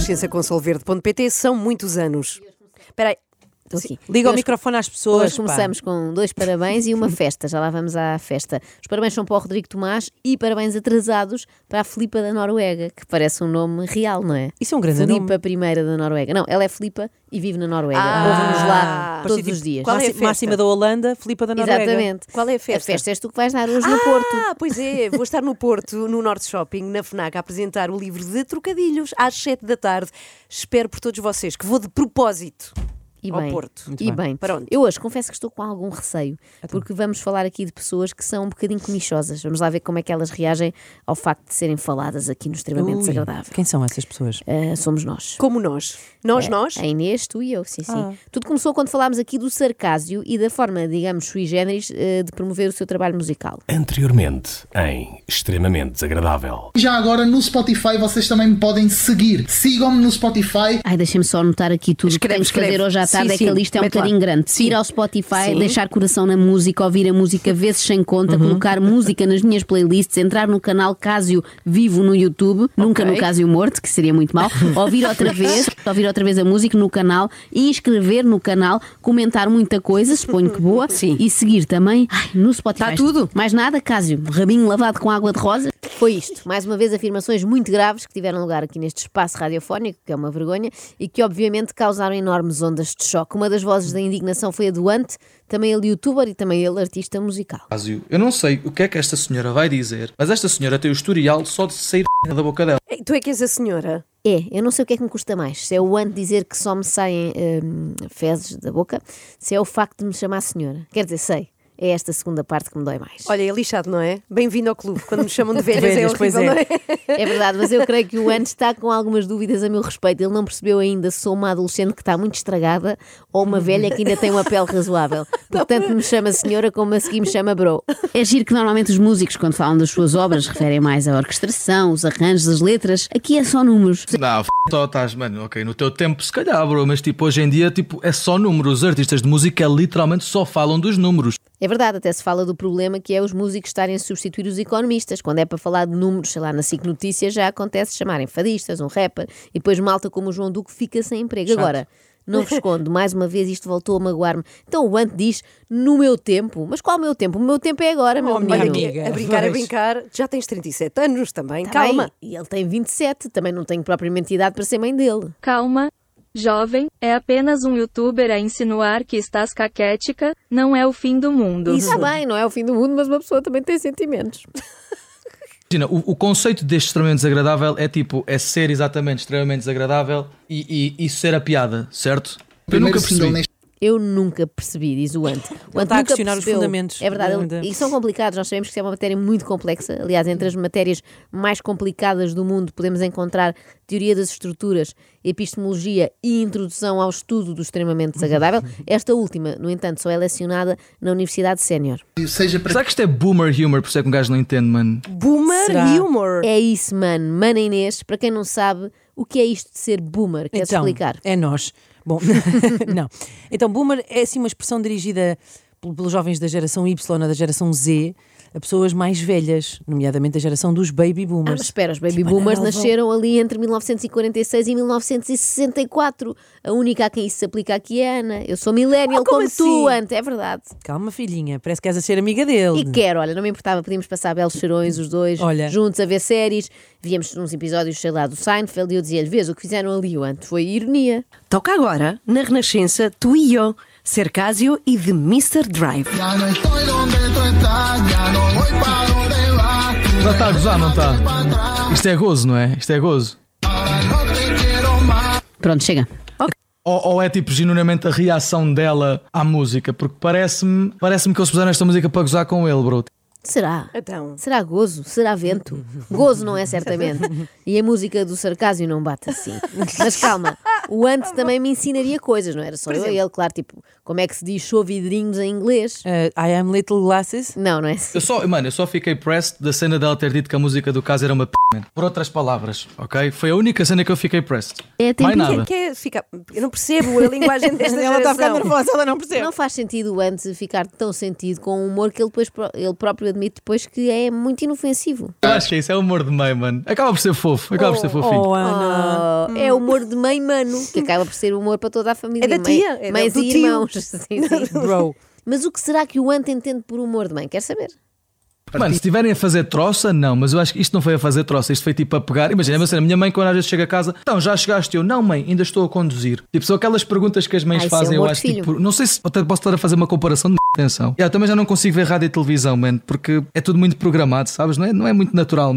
Renascença com Solverde.pt são muitos anos. Espera aí. Estou aqui. Liga o microfone às pessoas. Hoje começamos com dois parabéns e uma festa. Já lá vamos à festa. Os parabéns são para o Rodrigo Tomás e parabéns atrasados para a Filipa da Noruega, que parece um nome real, não é? Isso é um grande Filipa nome. I da Noruega. Não, ela é Filipa e vive na Noruega. Ah. Ouve-nos lá todos Parecia os tipo dias. Qual é a Máxima- festa? Máxima da Holanda, Filipa da Noruega. Exatamente. Qual é a festa? A festa és tu que vais dar hoje no Porto. Ah, pois é, vou estar no Porto, no Norte Shopping, na FNAC, a apresentar o livro de trocadilhos às 7 da tarde. Espero por todos vocês que vou de propósito E ao bem, Porto. Muito e bem. onde? Eu hoje confesso que estou com algum receio, porque vamos falar aqui de pessoas que são um bocadinho comichosas. Vamos lá ver como é que elas reagem ao facto de serem faladas aqui no extremamente Ui, desagradável. Quem são essas pessoas? Ah, somos nós. Como nós. Nós, É, nós. A Inês, tu e eu, sim, sim. Ah. Tudo começou quando falámos aqui do sarcásio e da forma, digamos, sui generis eh, de promover o seu trabalho musical. Anteriormente, em Extremamente Desagradável. Já agora no Spotify vocês também me podem seguir. Sigam-me no Spotify. Ai, deixa-me só anotar aqui tudo o que Escreve, temos que fazer escreve. hoje à tarde. Sim, é que a sim, lista é um lá. bocadinho grande. Ir ao Spotify, Sim. deixar coração na música, ouvir a música vezes sem conta, colocar música nas minhas playlists, entrar no canal Cásio Vivo no YouTube, nunca no Cásio Morto, que seria muito mal, ouvir outra vez, ouvir outra vez a música no canal inscrever no canal, comentar muita coisa, suponho que boa, Sim. e seguir também ai, no Spotify. Tá tudo. Mais nada, Cásio, rabinho lavado com água de rosa. Foi isto. Mais uma vez, afirmações muito graves que tiveram lugar aqui neste espaço radiofónico, que é uma vergonha, e que obviamente causaram enormes ondas de choque. Uma das vozes da indignação foi a do Ante, também ele youtuber e também ele artista musical. Eu não sei o que é que esta senhora vai dizer, mas esta senhora tem o historial só de sair da boca dela. Ei, Tu é que és a senhora. É, eu não sei o que é que me custa mais. Se é o Ante dizer que só me saem hum, fezes da boca, se é o facto de me chamar senhora. Quer dizer, sei. É esta segunda parte que me dói mais. Olha, é lixado, não é? Bem-vindo ao clube. Quando me chamam de velhas, Velhas, é pois horrível, é. não é? É verdade, mas eu creio que o Ante está com algumas dúvidas a meu respeito. Ele não percebeu ainda se sou uma adolescente que está muito estragada ou uma velha que ainda tem uma pele razoável. Portanto, me chama senhora como a seguir me chama bro. É giro que normalmente os músicos, quando falam das suas obras, referem mais à orquestração, os arranjos, as letras. Aqui é só números. Não, f... estás, mano, ok, no teu tempo se calhar, bro, mas tipo, hoje em dia, tipo, é só números. Os artistas de música literalmente só falam dos números. É verdade, até se fala do problema que é os músicos estarem a substituir os economistas. Quando é para falar de números, sei lá, na SIC Notícias já acontece chamarem fadistas, um rapper, e depois malta como o João Duque fica sem emprego. Agora, não vos escondo, mais uma vez isto voltou a magoar-me. Então o Ante diz, no meu tempo. Mas qual o meu tempo? O meu tempo é agora, meu Oh, minha menino. Olha, amiga. a brincar, a brincar. Já tens 37 anos também. Tá Calma. bem, E ele tem 27, também não tenho propriamente idade para ser mãe dele. Calma. Jovem, é apenas um youtuber a insinuar que estás caquética, não é o fim do mundo. Isso está bem, não é o fim do mundo, mas uma pessoa também tem sentimentos. Imagina, o, o conceito deste extremamente desagradável é tipo, é ser exatamente extremamente desagradável e, e, e ser a piada, certo? Eu Primeiro nunca percebi. Eu nunca percebi, diz o Ante. O Ante está a nunca questionar os percebeu. fundamentos É verdade, da- e são complicados. Nós sabemos que isso é uma matéria muito complexa. Aliás, entre as matérias mais complicadas do mundo podemos encontrar teoria das estruturas, epistemologia e introdução ao estudo do extremamente desagradável. Esta última, no entanto, só é lecionada na Universidade Sénior. seja para Será que isto é boomer humor, por isso é que um gajo não entende, mano? Boomer Será? humor. É isso, mano. Mana Inês, para quem não sabe, o que é isto de ser boomer? Queres então, explicar? É nós. Bom, não. Então, boomer é assim uma expressão dirigida pel- pelos jovens da geração Y ou da geração Z a pessoas mais velhas, nomeadamente a geração dos baby Ah, mas boomers. espera, os baby Tipo, boomers nasceram ali entre 1946 e 1964. A única a quem isso se aplica aqui é a Ana. Eu sou millennial Ah, como como, tu, assim? Ante, é verdade. Calma, filhinha, parece que és a ser amiga dele. E quero, olha, não me importava, podíamos passar belos cheirões os dois, Olha. juntos a ver séries. Víamos uns episódios, sei lá, do Seinfeld e eu dizia-lhe, vês, o que fizeram ali o Ante foi ironia. Toca agora, na Renascença, tu e eu, Cercásio e The Mr. Drive. Já está a gozar, não está? Isto é gozo, não é? Isto é gozo. Pronto, chega. Ou, ou é tipo genuinamente a reação dela à música? Porque parece-me parece que eles puseram esta música para gozar com ele, bro. Será? Então. Será gozo? Será vento? Gozo não é certamente. E a música do sarcásio não bate assim. Mas calma, o Ante também me ensinaria coisas, não era só eu e ele, claro, tipo, como é que se diz show vidrinhos em inglês? Uh, I am Little Glasses. Não, não é assim. Eu só, mano, eu só fiquei pressed da cena dela ter dito que a música do caso era uma p. man. Por outras palavras, ok? Foi a única cena que eu fiquei pressed. É Mais tempo- nada. Que é ficar... Eu não percebo a linguagem desta Ela está a ficar geração. nervosa, ela não percebe. Não faz sentido o Ante ficar tão sentido com o humor que ele depois ele próprio admito depois que é muito inofensivo. Eu acho que isso é humor de mãe, mano. Acaba por ser fofo, acaba por ser fofinho. Oh, Ana. Oh, é humor de mãe mano, que acaba por ser humor para toda a família. É da mãe- tia, é mães do e tio. irmãos. Sim, sim. Bro. Mas o que será que o Ant entende por humor de mãe? Quer saber? Mano, se estiverem a fazer troça, não, mas eu acho que isto não foi a fazer troça, isto foi tipo a pegar. Imagina, mas a minha mãe, quando às vezes chega a casa, então já chegaste eu, não, mãe, ainda estou a conduzir. Tipo, são aquelas perguntas que as mães isso é fazem, eu acho filho. tipo, não sei se até posso estar a fazer uma comparação de atenção. Yeah, também já não consigo ver rádio e televisão, man, porque é tudo muito programado, sabes? Não é, não é muito natural,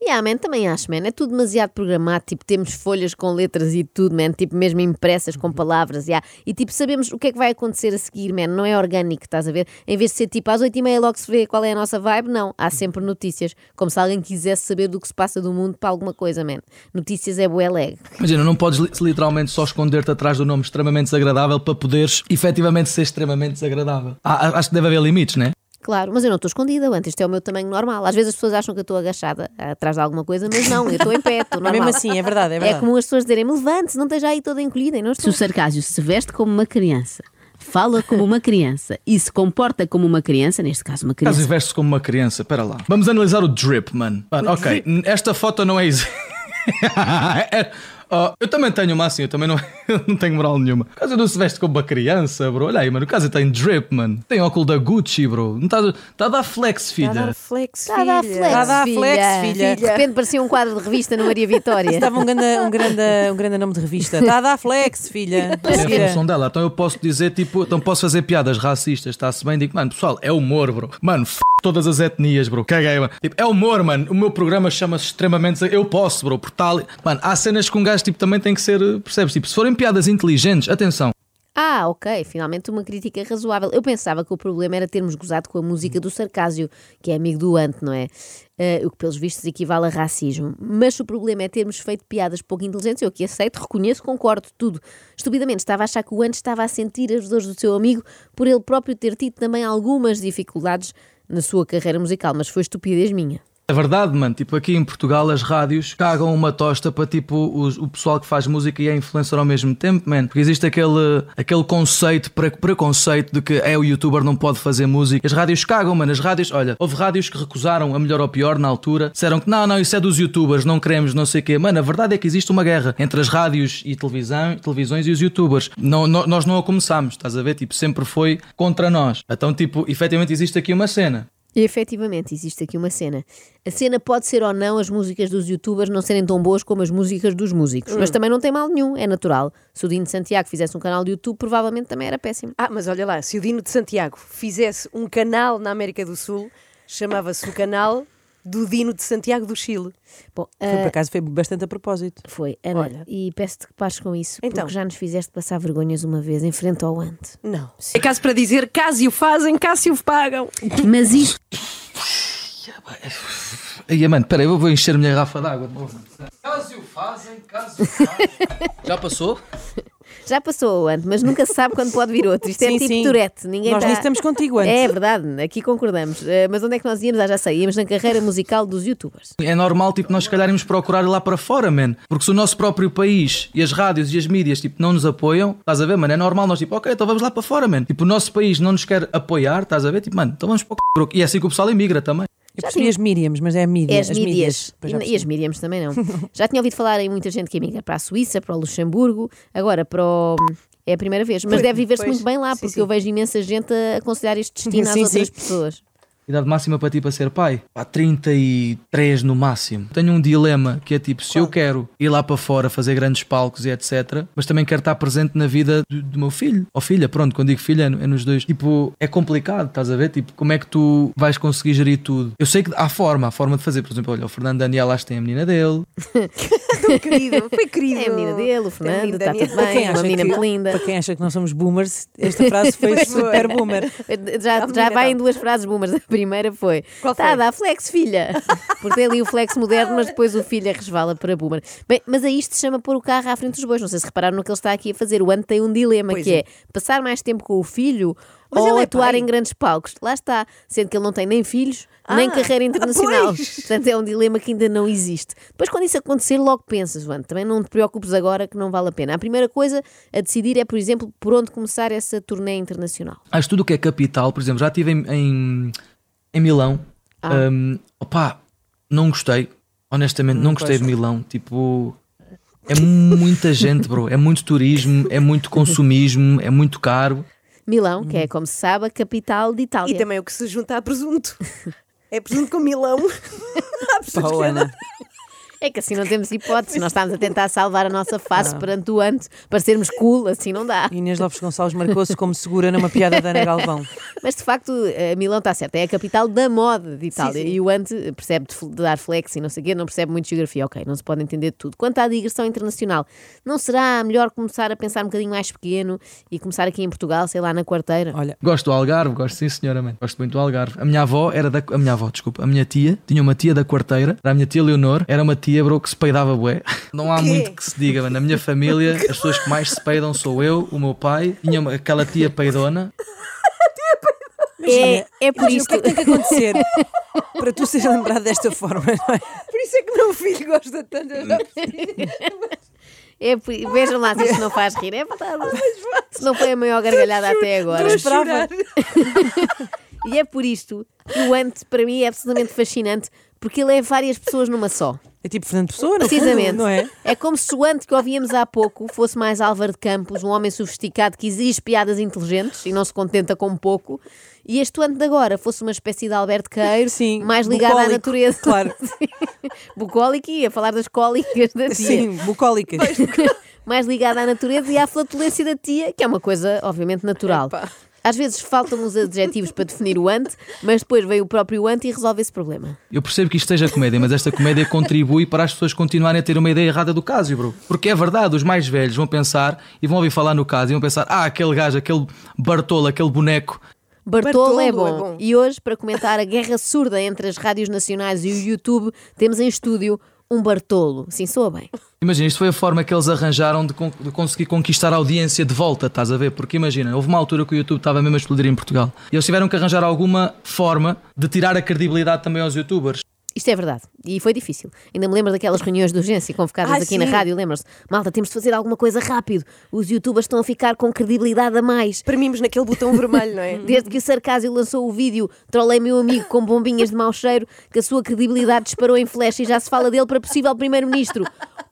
man. Yeah, man, também acho, man. É tudo demasiado programado. Tipo, temos folhas com letras e tudo, man. Tipo, mesmo impressas com palavras. Yeah. E tipo, sabemos o que é que vai acontecer a seguir, man. Não é orgânico, estás a ver? Em vez de ser tipo às oito e meia logo se vê qual é a nossa vibe, não. Há sempre notícias. Como se alguém quisesse saber do que se passa do mundo para alguma coisa, man. Notícias é bué leg. Imagina, não podes li- literalmente só esconder-te atrás do nome extremamente desagradável para poderes efetivamente ser extremamente desagradável. Ah, acho que deve haver limites, né? Claro, mas eu não estou escondida, antes isto é o meu tamanho normal. Às vezes as pessoas acham que eu estou agachada atrás de alguma coisa, mas não, eu estou em pé, estou Mas normal. mesmo assim, é verdade, é É verdade. comum as pessoas dizerem-me levante-se, não esteja aí toda encolhida e não Se estou. o sarcásio se veste como uma criança, fala como uma criança e se comporta como uma criança, neste caso uma Caso criança. veste como uma criança, espera lá. Vamos analisar o drip, mano. Mano, ok, n- esta foto não é oh, eu também tenho uma assim, eu também não, eu não tenho moral nenhuma. Caso não se veste como uma criança, bro. Olha aí, mano, o caso tem drip, mano. Tem óculo da Gucci, bro. Não está tá a dar flex, Está a filha. dar flex, Está a dar filha. flex, Está a dar filha. flex, filha. De repente parecia um quadro de revista no Maria Vitória. Estava um grande, um, grande, um grande nome de revista. Está a dar flex, filha. É a função dela. Então eu posso dizer, tipo, então posso fazer piadas racistas, está-se bem? Digo, mano, pessoal, é humor, bro. Mano, f todas as etnias, bro. Caguei, mano. Tipo, é humor, mano. O meu programa chama-se extremamente. Eu posso, bro, por tal. Mano, há cenas que um gajo, tipo, também tem que ser. Percebes? Tipo, se forem piadas inteligentes, atenção. Ah, ok, finalmente uma crítica razoável. Eu pensava que o problema era termos gozado com a música do Sarcásio, que é amigo do Ant, não é? Eh, o que, pelos vistos, equivale a racismo. Mas se o problema é termos feito piadas pouco inteligentes, eu aqui aceito, reconheço, concordo, tudo. Estupidamente, estava a achar que o Ant estava a sentir as dores do seu amigo por ele próprio ter tido também algumas dificuldades na sua carreira musical, mas foi estupidez minha. É verdade, mano. Tipo, aqui em Portugal as rádios cagam uma tosta para tipo os- o pessoal que faz música e é influencer ao mesmo tempo, man. Porque existe aquele, aquele conceito, pre- preconceito de que é o youtuber não pode fazer música. As rádios cagam, mano. As rádios, olha, houve rádios que recusaram a melhor ou pior na altura. Disseram que não, não, isso é dos youtubers, não queremos, não sei o quê. Mano, a verdade é que existe uma guerra entre as rádios e televisão, televisões e os youtubers. Não- nós não a começámos, estás a ver? Tipo, sempre foi contra nós. Então, tipo, efetivamente existe aqui uma cena. E efetivamente existe aqui uma cena. A cena pode ser ou não as músicas dos youtubers não serem tão boas como as músicas dos músicos, Hum. mas também não tem mal nenhum, é natural. Se o Dino de Santiago fizesse um canal de YouTube, provavelmente também era péssimo. Ah, mas olha lá, se o Dino de Santiago fizesse um canal na América do Sul, chamava-se o canal do Dino de Santiago do Chile. Bom, Foi, ah, por acaso foi bastante a propósito. foi, Ana, Olha. e peço-te que pares com isso, Então. porque já nos fizeste passar vergonhas uma vez em frente ao ante. Não. É caso para dizer, caso o fazem, caso o pagam. Mas isto Aí, mano, peraí, eu vou encher a minha garrafa d'água. Caso o fazem, caso o fazem. Já passou? Já passou o ante, mas nunca se sabe quando pode vir outro. Isto é Sim, tipo sim. Tourette. Ninguém Nós tá- estamos contigo, Ante. É verdade, aqui concordamos. Ah, mas onde é que nós íamos? Ah, já sei, íamos na carreira musical dos youtubers. É normal, tipo, nós se calhar irmos procurar ir lá para fora, man. Porque se o nosso próprio país e as rádios e as mídias, tipo, não nos apoiam, estás a ver, mano? É normal nós, tipo, ok, então vamos lá para fora, man. Tipo, o nosso país não nos quer apoiar, estás a ver? Tipo, mano, então vamos para o c... E é assim que o pessoal emigra também. Eu percebi as Miriams, mas é a mídia. É as, já E, e as. Miriams também não. Já tinha ouvido falar em muita gente que emigra para a Suíça, para o Luxemburgo, agora para o. É a primeira vez, mas Pois, deve viver-se muito bem lá, Sim, porque sim. eu vejo imensa gente a aconselhar este destino às Sim, outras sim. pessoas. Idade máxima para ti para ser pai? Pá, 33 no máximo. Tenho um dilema que é tipo, se eu quero ir lá para fora fazer grandes palcos e etc, mas também quero estar presente na vida do, do meu filho, ou filha, pronto, quando digo filha é, é nos dois. Tipo, é complicado, estás a ver? Tipo, como é que tu vais conseguir gerir tudo? Eu sei que há forma, há forma de fazer. Por exemplo, olha, o Fernando Daniel acho que tem a menina dele. Querido, foi querido. É a menina dele, o É a Fernando, menina está tudo bem, uma menina que, linda. para quem acha que nós somos boomers, esta frase foi super boomer. Já, já vai não. em duas frases boomers. A primeira foi: Qual Tá, foi? dá flex, filha. Porque tem ali o flex moderno, mas depois o filho resvala para boomer. Bem, mas a isto se chama pôr o carro à frente dos bois. Não sei se repararam no que ele está aqui a fazer. O Ante tem um dilema Pois que é. é passar mais tempo com o filho Mas ou ele é atuar pai. em grandes palcos. Lá está. Sendo que ele não tem nem filhos, nem Ah, carreira internacional. pois. Portanto, é um dilema que ainda não existe. Depois, quando isso acontecer, logo pensas, Ante, também não te preocupes agora que não vale a pena. A primeira coisa a decidir é, por exemplo, por onde começar essa turnê internacional. Acho tudo o que é capital, por exemplo, já estive em, em, em Milão. Ah. Opá, não gostei. Honestamente, não gostei de Milão. Tipo, é muita gente, bro. É muito turismo, é muito consumismo, é muito caro. Milão, que é, como se sabe, a capital de Itália. E também é o que se junta a presunto. É presunto com milão. Há pessoas Pau, que- Ana. É que assim não temos hipótese. Nós estamos a tentar salvar a nossa face perante o ante para sermos cool, assim não dá. Inês Lopes Gonçalves marcou-se como segura numa piada da Ana Galvão. Mas de facto, eh, Milão está certo, é a capital da moda de Itália. Sim, sim. E o ante percebe de, dar flex e não sei o quê, não percebe muito geografia. Ok, não se pode entender de tudo. Quanto à digressão internacional, não será melhor começar a pensar um bocadinho mais pequeno e começar aqui em Portugal, sei lá, na quarteira? Olha, Gosto do Algarve, gosto sim, senhora, man. Gosto muito do Algarve. A minha avó era da. A minha avó, desculpa. A minha tia tinha uma tia da quarteira, era a minha tia Leonor, era uma tia, bro, que se peidava bué. Não há muito que se diga, mano. Na minha família, as pessoas que mais se peidam sou eu, o meu pai, tinha aquela tia peidona. É, é por Imagina, o isto. que é que tem que acontecer para tu seres lembrado desta forma? Não é? Por isso é que o meu filho gosta tanto. É por- Vejam lá se isto não faz rir. É verdade. Se não foi a maior gargalhada até agora. Estou a chorar. E é por isto que o ante, para mim, é absolutamente fascinante, porque ele é várias pessoas numa só. É tipo Fernando Pessoa, no fundo, Precisamente. não é? como se o ante que ouvíamos há pouco fosse mais Álvaro de Campos, um homem sofisticado que exige piadas inteligentes e não se contenta com pouco. E este ante de agora fosse uma espécie de Alberto Queiro, Sim, mais ligado à bucólico, natureza. claro. Bucólico e ia falar das cólicas da tia. Sim, bucólicas. mais ligada à natureza e à flatulência da tia, que é uma coisa, obviamente, natural. Epá. Às vezes faltam os adjetivos para definir o ante, mas depois veio o próprio ante e resolve esse problema. Eu percebo que isto seja comédia, mas esta comédia contribui para as pessoas continuarem a ter uma ideia errada do Cásio, bro. Porque é verdade, os mais velhos vão pensar e vão ouvir falar no Cásio e vão pensar: ah, aquele gajo, aquele Bartolo, aquele boneco. Bartolo, é, Bartolo bom. é bom. E hoje, para comentar a guerra surda entre as rádios nacionais e o YouTube, temos em estúdio um Bartolo. Sim, soa bem. Imagina, isto foi a forma que eles arranjaram de, con- de conseguir conquistar a audiência de volta, estás a ver? Porque imagina, houve uma altura que o YouTube estava mesmo a explodir em Portugal e eles tiveram que arranjar alguma forma de tirar a credibilidade também aos youtubers. Isto é verdade. E foi difícil. Ainda me lembro daquelas reuniões de urgência convocadas Ai, aqui na sim. rádio. Lembram-se? Malta, temos de fazer alguma coisa rápido. Os youtubers estão a ficar com credibilidade a mais. Premimos naquele botão vermelho, não é? Desde que o Sarcásio lançou o vídeo Trolei meu amigo com bombinhas de mau cheiro, que a sua credibilidade disparou em flash e já se fala dele para possível primeiro-ministro.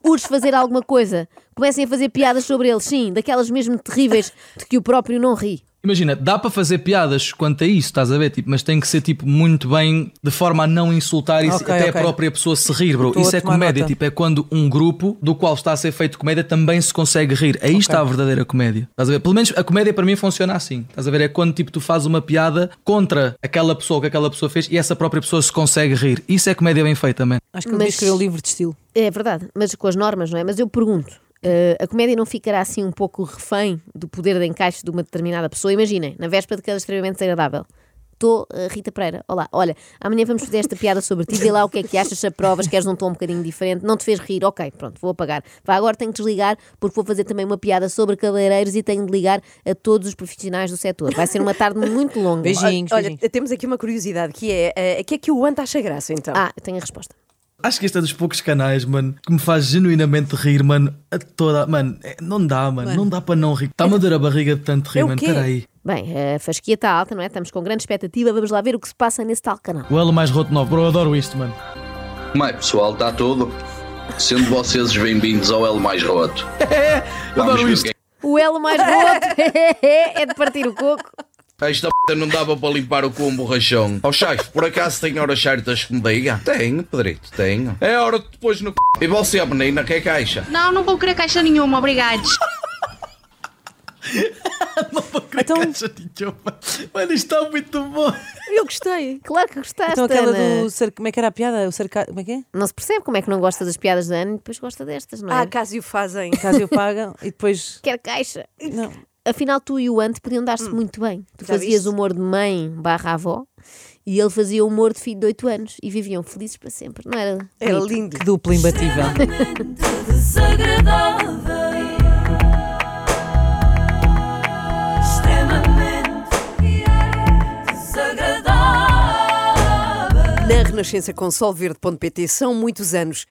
Urge fazer alguma coisa. Comecem a fazer piadas sobre ele, sim, daquelas mesmo terríveis de que o próprio não ri. Imagina, dá para fazer piadas quanto a isso, estás a ver? Tipo, mas tem que ser tipo muito bem, de forma a não insultar e se- Ok, até ok. a própria pessoa se rir, bro. Estou isso é comédia, nota. tipo, é quando um grupo do qual está a ser feito comédia também se consegue rir. Aí está a verdadeira comédia. Estás a ver? Pelo menos a comédia para mim funciona assim. Estás a ver? É quando tipo tu fazes uma piada contra aquela pessoa que aquela pessoa fez e essa própria pessoa se consegue rir. Isso é comédia bem feita, man. Acho que ele Mas- escrever o livro de estilo. É verdade, mas com as normas, não é? Mas eu pergunto. Eh, a comédia não ficará assim um pouco refém do poder de encaixe de uma determinada pessoa? Imaginem, na véspera de cada extremamente desagradável. Estou, eh, Rita Pereira, olá, olha, amanhã vamos fazer esta piada sobre ti, vê lá o que é que achas, se aprovas, queres um tom um bocadinho diferente, não te fez rir, ok, pronto, vou apagar. Vá, agora tenho que desligar, porque vou fazer também uma piada sobre cabeleireiros e tenho de ligar a todos os profissionais do setor. Vai ser uma tarde muito longa. Beijinhos, Olha, beijinhos. temos aqui uma curiosidade que é: eh, o que é que o Anta acha graça então? Ah, tenho a resposta. Acho que este é dos poucos canais, mano, que me faz genuinamente rir, mano, a toda. Mano, é- não dá, mano, não dá para não rir. Está-me a doer a barriga de tanto rir, É mano. quê? Espera aí. Bem, a fasquia está alta, não é? Estamos com grande expectativa, vamos lá ver o que se passa nesse tal canal. O Elo mais roto novo, bro, eu adoro isto, mano. É pessoal, está tudo? Sendo vocês bem-vindos ao Elo Mais Roto. Vamos adoro ver isto. quem- O elo mais roto é de partir o coco. Esta p não dava para limpar o cu um borrachão. Ó chefe, por acaso tem horas certas que me diga? Tenho, Pedrito, tenho. É hora de depois no c... E você, menina, que é caixa? Não, não vou querer caixa nenhuma, obrigados. Então, Mano, isto está muito bom. Eu gostei. Claro que gostaste, então aquela Ana. do. cer- Como é que era a piada? O cerca... Como é que é? Não se percebe como é que não gosta das piadas da Ana e depois gosta destas, não é? Ah, caso o fazem. Caso eu paga e depois. Quer caixa. Não. Afinal, tu e o Ante podiam dar-se muito bem. Tu Hum. Já fazias viste? humor de mãe barra avó e ele fazia humor de filho de 8 anos e viviam felizes para sempre, não era? Era bonito? lindo. Que dupla imbatível. Na Renascença com solverde.pt são muitos anos